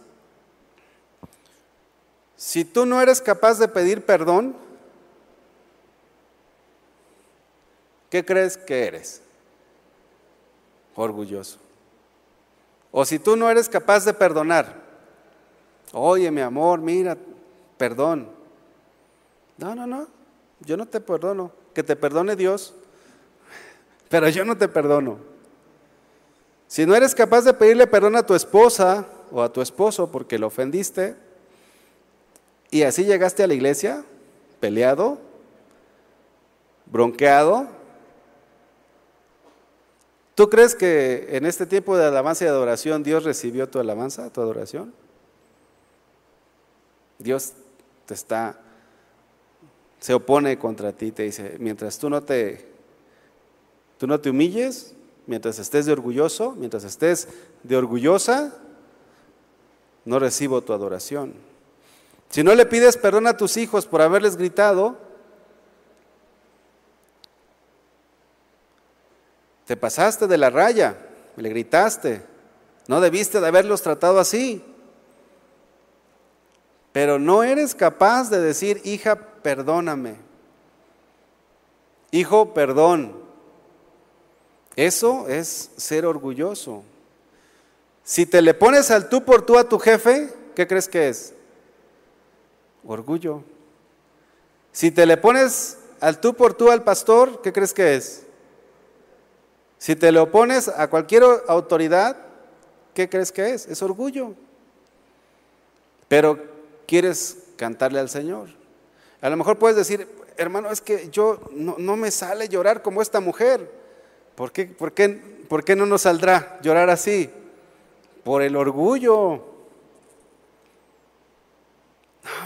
Si tú no eres capaz de pedir perdón, ¿qué crees que eres? Orgulloso. O si tú no eres capaz de perdonar, oye mi amor, mira, perdón. No, no, no, yo no te perdono. Que te perdone Dios, pero yo no te perdono. Si no eres capaz de pedirle perdón a tu esposa o a tu esposo porque lo ofendiste, y así llegaste a la iglesia, peleado, bronqueado. ¿Tú crees que en este tiempo de alabanza y adoración Dios recibió tu alabanza, tu adoración? Dios te está, se opone contra ti, te dice, mientras tú no te, tú no te humilles, mientras estés de orgulloso, mientras estés de orgullosa, no recibo tu adoración. Si no le pides perdón a tus hijos por haberles gritado, te pasaste de la raya, le gritaste, no debiste de haberlos tratado así. Pero no eres capaz de decir, hija, perdóname. Hijo, perdón. Eso es ser orgulloso. Si te le pones al tú por tú a tu jefe, ¿qué crees que es? Orgullo. Si te le pones al tú por tú al pastor, ¿qué crees que es? Si te le opones a cualquier autoridad, ¿qué crees que es? Es orgullo. Pero quieres cantarle al Señor. A lo mejor puedes decir, hermano, es que yo no, no me sale llorar como esta mujer. ¿Por qué, por, qué, ¿Por qué no nos saldrá llorar así? Por el orgullo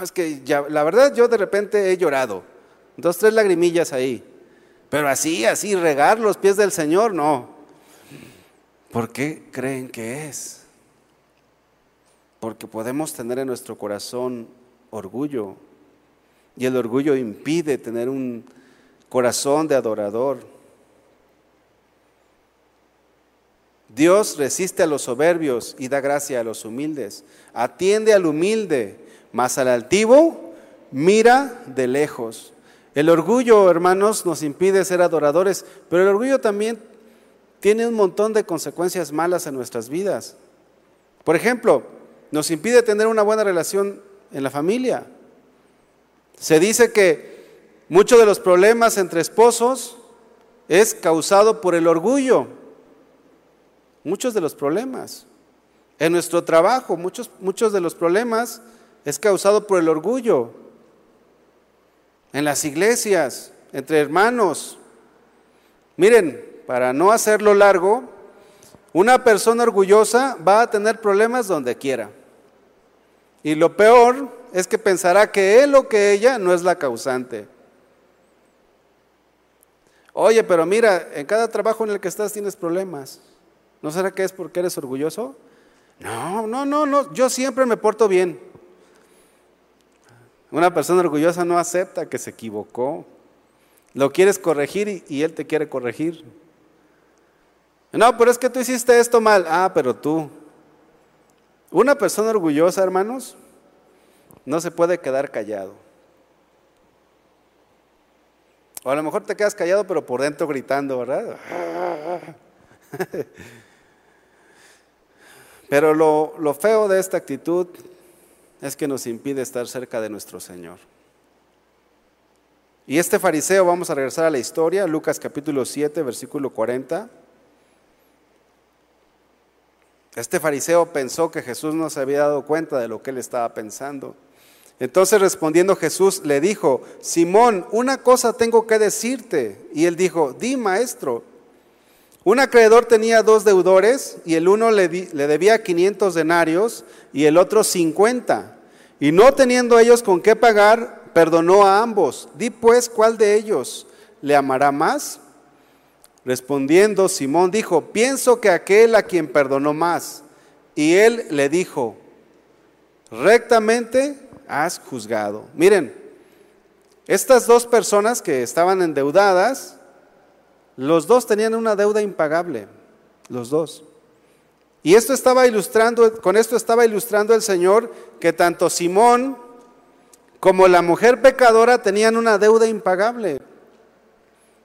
es que ya, la verdad yo de repente he llorado, dos, tres lagrimillas ahí, pero así, así, regar los pies del Señor, no. ¿Por qué creen que es? Porque podemos tener en nuestro corazón orgullo y el orgullo impide tener un corazón de adorador. Dios resiste a los soberbios y da gracia a los humildes. Atiende al humilde mas al altivo mira de lejos. El orgullo, hermanos, nos impide ser adoradores, pero el orgullo también tiene un montón de consecuencias malas en nuestras vidas. Por ejemplo, nos impide tener una buena relación en la familia. Se dice que muchos de los problemas entre esposos es causado por el orgullo. Muchos de los problemas. En nuestro trabajo, muchos, muchos de los problemas es causado por el orgullo. En las iglesias, entre hermanos. Miren, para no hacerlo largo, una persona orgullosa va a tener problemas donde quiera. Y lo peor es que pensará que él o que ella no es la causante. Oye, pero mira, en cada trabajo en el que estás tienes problemas. ¿No será que es porque eres orgulloso? No, no, no, no, yo siempre me porto bien. Una persona orgullosa no acepta que se equivocó. Lo quieres corregir y, él te quiere corregir. No, pero es que tú hiciste esto mal. Ah, pero tú. Una persona orgullosa, hermanos, no se puede quedar callado. O a lo mejor te quedas callado, pero por dentro gritando, ¿verdad? Pero lo, lo feo de esta actitud es que nos impide estar cerca de nuestro Señor. Y este fariseo, vamos a regresar a la historia, Lucas capítulo 7, versículo 40. Este fariseo pensó que Jesús no se había dado cuenta de lo que él estaba pensando. Entonces respondiendo Jesús le dijo, Simón, una cosa tengo que decirte. Y él dijo, di maestro. Un acreedor tenía dos deudores y el uno le, debía 500 denarios y el otro 50. Y no teniendo ellos con qué pagar, perdonó a ambos. Di pues cuál de ellos le amará más. Respondiendo, Simón dijo, pienso que aquel a quien perdonó más. Y él le dijo, rectamente has juzgado. Miren, estas dos personas que estaban endeudadas, los dos tenían una deuda impagable, los dos. Y esto estaba ilustrando, con esto estaba ilustrando el Señor que tanto Simón como la mujer pecadora tenían una deuda impagable.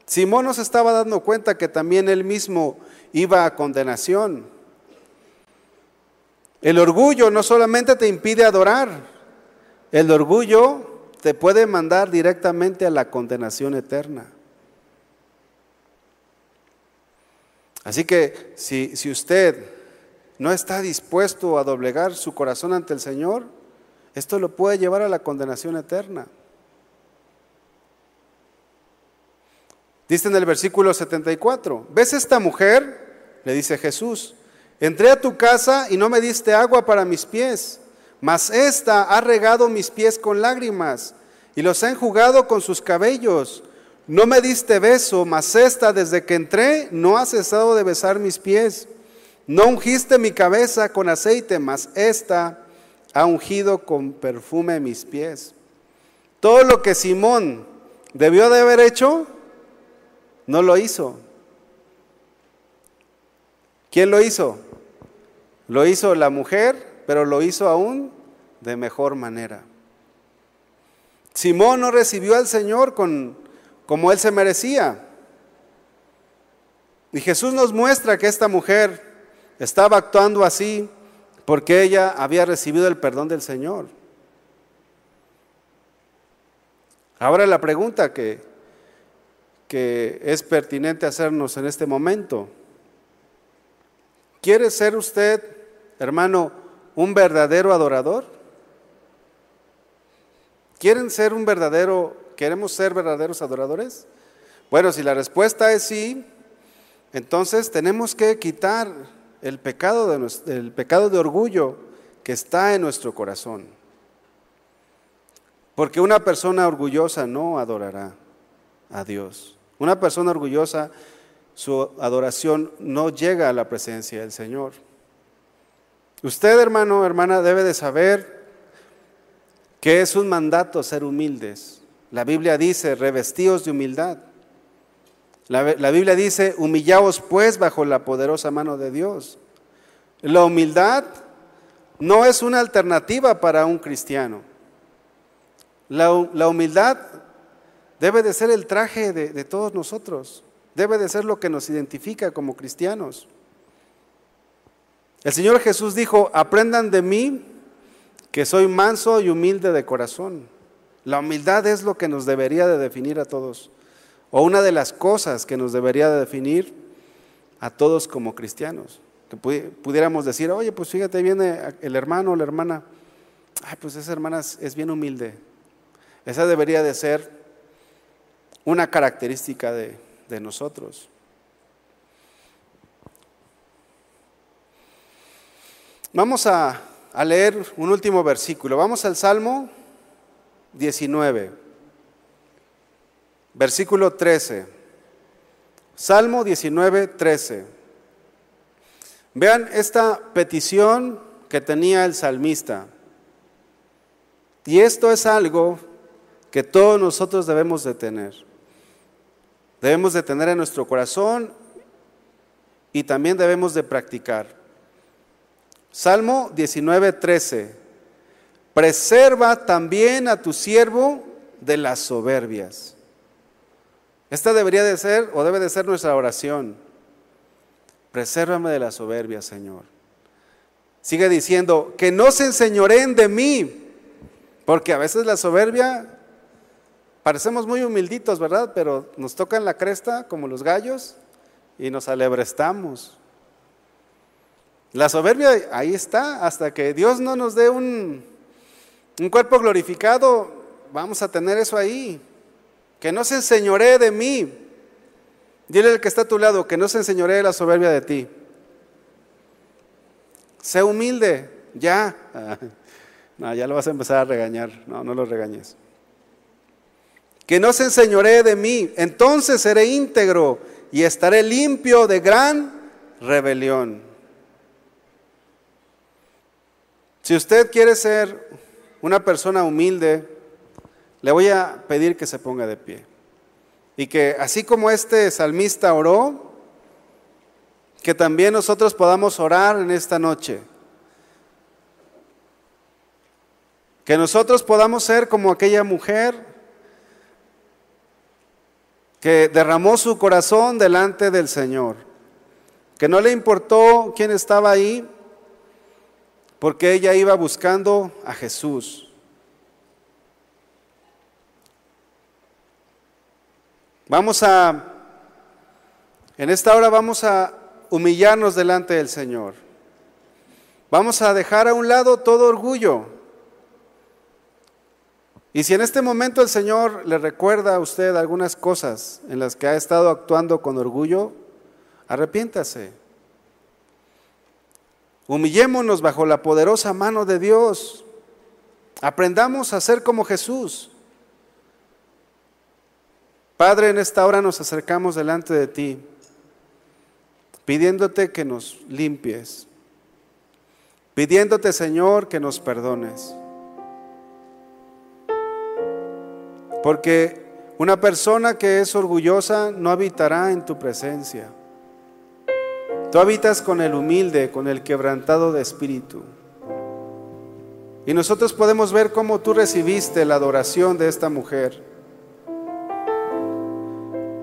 Simón nos estaba dando cuenta que también él mismo iba a condenación. El orgullo no solamente te impide adorar, el orgullo te puede mandar directamente a la condenación eterna. Así que si, si usted no está dispuesto a doblegar su corazón ante el Señor, esto lo puede llevar a la condenación eterna. Dice en el versículo 74, ¿ves esta mujer? Le dice Jesús, entré a tu casa y no me diste agua para mis pies, mas esta ha regado mis pies con lágrimas y los ha enjugado con sus cabellos. No me diste beso, mas esta desde que entré no ha cesado de besar mis pies. No ungiste mi cabeza con aceite, mas esta ha ungido con perfume mis pies. Todo lo que Simón debió de haber hecho, no lo hizo. ¿Quién lo hizo? Lo hizo la mujer, pero lo hizo aún de mejor manera. Simón no recibió al Señor con, como él se merecía. Y Jesús nos muestra que esta mujer estaba actuando así porque ella había recibido el perdón del Señor. Ahora la pregunta que, que es pertinente hacernos en este momento. ¿Quiere ser usted, hermano, un verdadero adorador? ¿Quieren ser un verdadero, queremos ser verdaderos adoradores? Bueno, si la respuesta es sí, entonces tenemos que quitar el pecado de, orgullo que está en nuestro corazón. Porque una persona orgullosa no adorará a Dios. Una persona orgullosa, su adoración no llega a la presencia del Señor. Usted, hermano, hermana, debe de saber que es un mandato ser humildes. La Biblia dice, revestidos de humildad. La, Biblia dice, humillaos pues bajo la poderosa mano de Dios. La humildad no es una alternativa para un cristiano. La humildad Debe de ser el traje de, todos nosotros. Debe de ser lo que nos identifica como cristianos. El Señor Jesús dijo, aprendan de mí que soy manso y humilde de corazón. La humildad es lo que nos debería de definir a todos, o una de las cosas que nos debería de definir a todos como cristianos. Que pudiéramos decir, oye, pues fíjate, viene el hermano o la hermana, ay, pues esa hermana es bien humilde. Esa debería de ser una característica de, nosotros. Vamos a, a, leer un último versículo. Vamos al Salmo 19, versículo 13. Salmo 19, 13. Vean esta petición que tenía el salmista. Y esto es algo que todos nosotros debemos de tener. Debemos de tener en nuestro corazón y también debemos de practicar. Salmo 19, 13. Preserva también a tu siervo de las soberbias. Esta debería de ser o debe de ser nuestra oración. Presérvame de la soberbia, Señor. Sigue diciendo, que no se enseñoreen de mí, porque a veces la soberbia, parecemos muy humilditos, ¿verdad? Pero nos tocan la cresta como los gallos y nos alebrestamos. La soberbia ahí está, hasta que Dios no nos dé un, un cuerpo glorificado, vamos a tener eso ahí. Que no se enseñoree de mí. Dile al que está a tu lado, que no se enseñoree la soberbia de ti. Sé humilde, ya. No, ya lo vas a empezar a regañar. No, no lo regañes. Que no se enseñoree de mí. Entonces seré íntegro y estaré limpio de gran rebelión. Si usted quiere ser una persona humilde, le voy a pedir que se ponga de pie. Y que así como este salmista oró, que también nosotros podamos orar en esta noche. Que nosotros podamos ser como aquella mujer que derramó su corazón delante del Señor, que no le importó quién estaba ahí, porque ella iba buscando a Jesús. Vamos a, en esta hora vamos a humillarnos delante del Señor. Vamos a dejar a un lado todo orgullo. Y si en este momento el Señor le recuerda a usted algunas cosas en las que ha estado actuando con orgullo, arrepiéntase. Humillémonos bajo la poderosa mano de Dios. Aprendamos a ser como Jesús. Padre, en esta hora nos acercamos delante de ti, pidiéndote que nos limpies, pidiéndote, Señor, que nos perdones. Porque una persona que es orgullosa no habitará en tu presencia. Tú habitas con el humilde, con el quebrantado de espíritu. Y nosotros podemos ver cómo tú recibiste la adoración de esta mujer.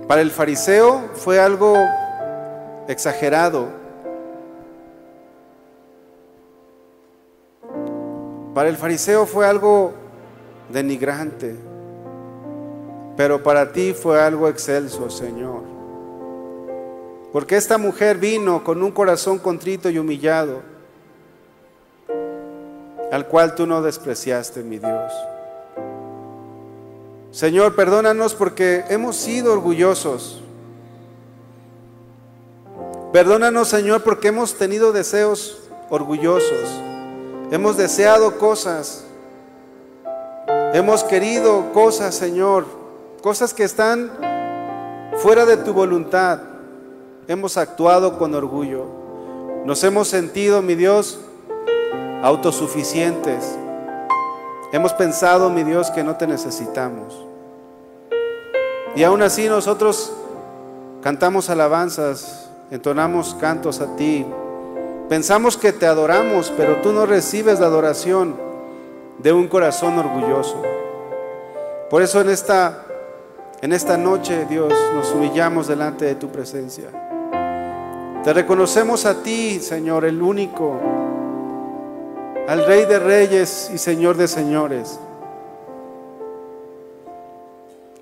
Para el fariseo fue algo exagerado. Para el fariseo fue algo denigrante. Pero para ti fue algo excelso, Señor. Porque esta mujer vino con un corazón contrito y humillado, al cual tú no despreciaste, mi Dios. Señor, perdónanos porque hemos sido orgullosos. Perdónanos, Señor, porque hemos tenido deseos orgullosos. Hemos deseado cosas. Hemos querido cosas, Señor. Cosas que están fuera de tu voluntad. Hemos actuado con orgullo. Nos hemos sentido, mi Dios, autosuficientes. Hemos pensado, mi Dios, que no te necesitamos. Y aún así nosotros cantamos alabanzas, entonamos cantos a ti. Pensamos que te adoramos, pero tú no recibes la adoración de un corazón orgulloso. Por eso en esta en esta noche, Dios, nos humillamos delante de tu presencia. Te reconocemos a ti, Señor, el único, al Rey de Reyes y Señor de Señores.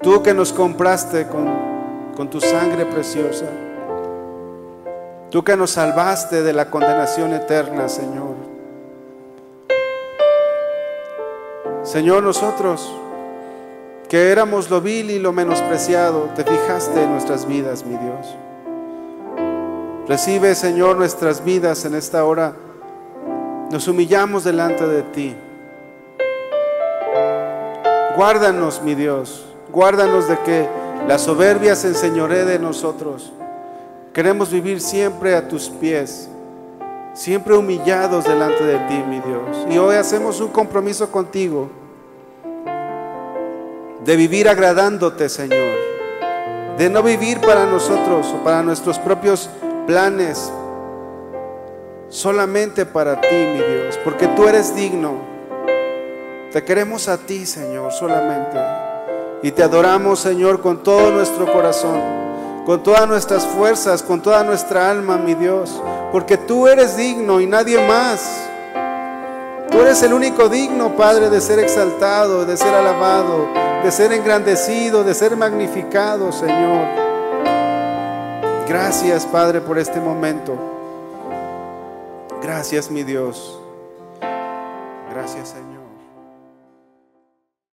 Tú que nos compraste con, con tu sangre preciosa. Tú que nos salvaste de la condenación eterna, Señor. Señor, nosotros que éramos lo vil y lo menospreciado, te fijaste en nuestras vidas, mi Dios. Recibe, Señor, nuestras vidas en esta hora. Nos humillamos delante de ti. Guárdanos, mi Dios. Guárdanos de que la soberbia se enseñoree de nosotros. Queremos vivir siempre a tus pies, siempre humillados delante de ti, mi Dios. Y hoy hacemos un compromiso contigo de vivir agradándote, Señor. De no vivir para nosotros o para nuestros propios planes, solamente para ti, mi Dios, porque tú eres digno. Te queremos a ti, Señor, solamente. Y te adoramos, Señor, con todo nuestro corazón, con todas nuestras fuerzas, con toda nuestra alma, mi Dios, porque tú eres digno y nadie más. Tú eres el único digno, Padre, de ser exaltado, de ser alabado, de ser engrandecido, de ser magnificado, Señor. Gracias, Padre, por este momento. Gracias, mi Dios. Gracias, Señor.